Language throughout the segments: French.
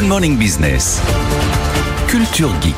Good Morning Business. Culture Geek.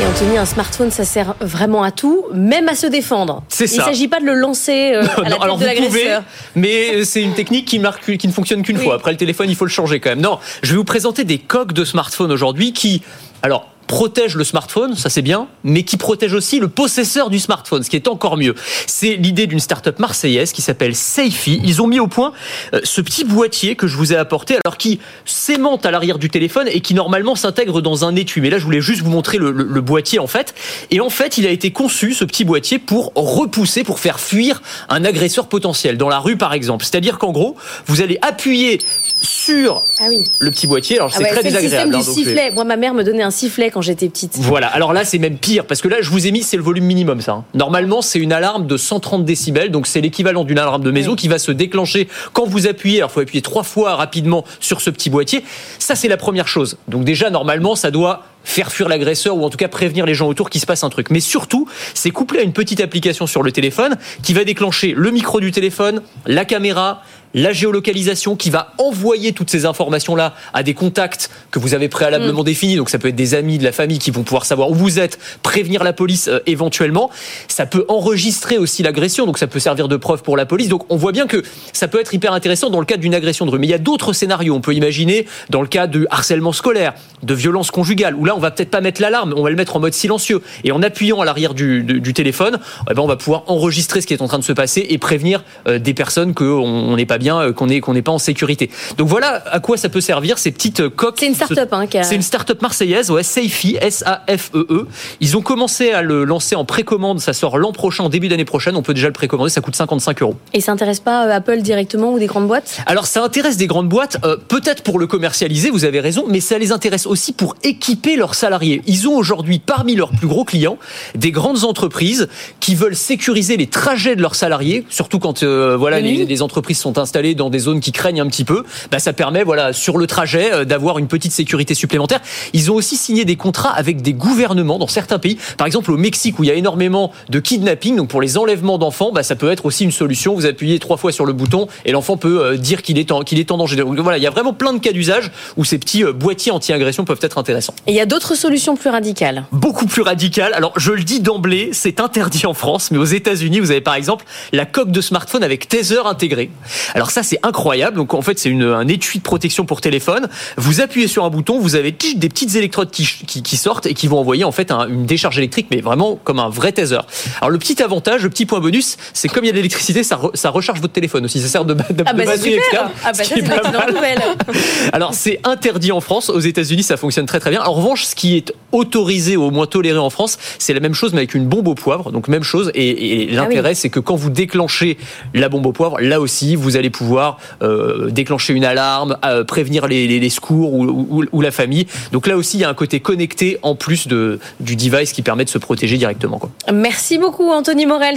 Et Anthony, un smartphone, ça sert vraiment à tout, même à se défendre. C'est Il ne ça. s'agit pas de le lancer euh, à la Non, tête alors de vous pouvez, mais c'est une technique qui, marque, qui ne fonctionne qu'une Oui. fois. Après le téléphone, il faut le changer quand même. Non, je vais vous présenter des coques de smartphone aujourd'hui qui, alors, protègent le smartphone, ça c'est bien, mais qui protègent aussi le possesseur du smartphone, ce qui est encore mieux. C'est l'idée d'une start-up marseillaise qui s'appelle Safety. Ils ont mis au point euh, ce petit boîtier que je vous ai apporté, alors qui s'aimante à l'arrière du téléphone et qui normalement s'intègre dans un étui. Mais là, je voulais juste vous montrer le, le- le boîtier en fait. Et en fait, il a été conçu, ce petit boîtier, pour repousser, pour faire fuir un agresseur potentiel dans la rue par exemple. C'est-à-dire qu'en gros, vous allez appuyer sur Ah oui. le petit boîtier. Alors Ah c'est ouais, très c'est le système désagréable. du hein, sifflet. Moi, ma mère me donnait un sifflet quand j'étais petite. voilà, alors là c'est même pire parce que là je vous ai mis c'est le volume minimum ça. hein. Normalement c'est une alarme de 130 décibels donc c'est l'équivalent d'une alarme de maison Oui. qui va se déclencher quand vous appuyez. Alors il faut appuyer trois fois rapidement sur ce petit boîtier. Ça c'est la première chose. Donc déjà normalement ça doit faire fuir l'agresseur ou en tout cas prévenir les gens autour qu'il se passe un truc. Mais surtout, c'est couplé à une petite application sur le téléphone qui va déclencher le micro du téléphone, la caméra, la géolocalisation qui va envoyer toutes ces informations-là à des contacts que vous avez préalablement définis. Donc ça peut être des amis, de la famille qui vont pouvoir savoir où vous êtes, prévenir la police euh, éventuellement. Ça peut enregistrer aussi l'agression, donc ça peut servir de preuve pour la police. Donc on voit bien que ça peut être hyper intéressant dans le cadre d'une agression de rue. Mais il y a d'autres scénarios. On peut imaginer dans le cas de harcèlement scolaire, de violence conjugale, où là on va peut-être pas mettre l'alarme, on va le mettre en mode silencieux. Et en appuyant à l'arrière du, du- du téléphone, eh ben, on va pouvoir enregistrer ce qui est en train de se passer et prévenir euh, des personnes qu'on on n'est pas bien, euh, qu'on n'est qu'on n'est pas en sécurité. Donc voilà à quoi ça peut servir ces petites euh, coques. C'est une start-up hein, C'est une start-up marseillaise, ouais, S-A-F-E-E. E Ils ont commencé à le lancer en précommande. Ça sort l'an prochain, début d'année prochaine. On peut déjà le précommander. Ça coûte 55 euros. Et ça intéresse pas Apple directement ou des grandes boîtes? Alors ça intéresse des grandes boîtes, euh, peut-être pour le commercialiser, vous avez raison, mais ça les intéresse aussi pour équiper leurs salariés. Ils ont aujourd'hui parmi leurs plus gros clients des grandes entreprises qui veulent sécuriser les trajets de leurs salariés, surtout quand euh, voilà les, entreprises sont installées dans des zones qui craignent un petit peu. Bah, ça permet voilà sur le trajet euh, d'avoir une petite sécurité supplémentaire. Ils ont aussi signé des contrats avec des gouvernements dans certains pays, par exemple au Mexique où il y a énormément de kidnapping, donc pour les enlèvements d'enfants, bah, ça peut être aussi une solution. Vous appuyez trois fois sur le bouton et l'enfant peut euh, dire qu'il est en qu'il est en danger. Donc voilà, il y a vraiment plein de cas d'usage où ces petits euh, boîtiers anti-agression peuvent être intéressants Et il y a d'autres solutions plus radicales. beaucoup plus radical. Alors, je le dis d'emblée, c'est interdit en France, mais aux États-Unis, vous avez par exemple la coque de smartphone avec taser intégré. Alors ça, c'est incroyable. Donc en fait, c'est un étui de protection pour téléphone. Vous appuyez sur un bouton, vous avez des petites électrodes qui, qui- qui sortent et qui vont envoyer en fait un- une décharge électrique, mais vraiment comme un vrai taser. Alors le petit avantage, le petit point bonus, c'est comme il y a de l'électricité, ça, re- ça recharge votre téléphone aussi. Ça sert de, de- Ah de bah c'est batterie externe, Ah bah ça c'est nouvelle Alors c'est interdit en France, aux États-Unis ça fonctionne très très bien. En revanche, ce qui est autorisé ou au moins toléré en France, c'est la même chose mais avec une bombe au poivre. Donc même chose. Et, et l'intérêt c'est que quand vous déclenchez la bombe au poivre, là aussi vous allez pouvoir euh, déclencher une alarme, euh, prévenir les, les- les secours ou, ou- ou la famille. Donc là aussi il y a un côté connecté en plus de, du device qui permet de se protéger directement. Quoi. Merci beaucoup Anthony Morel.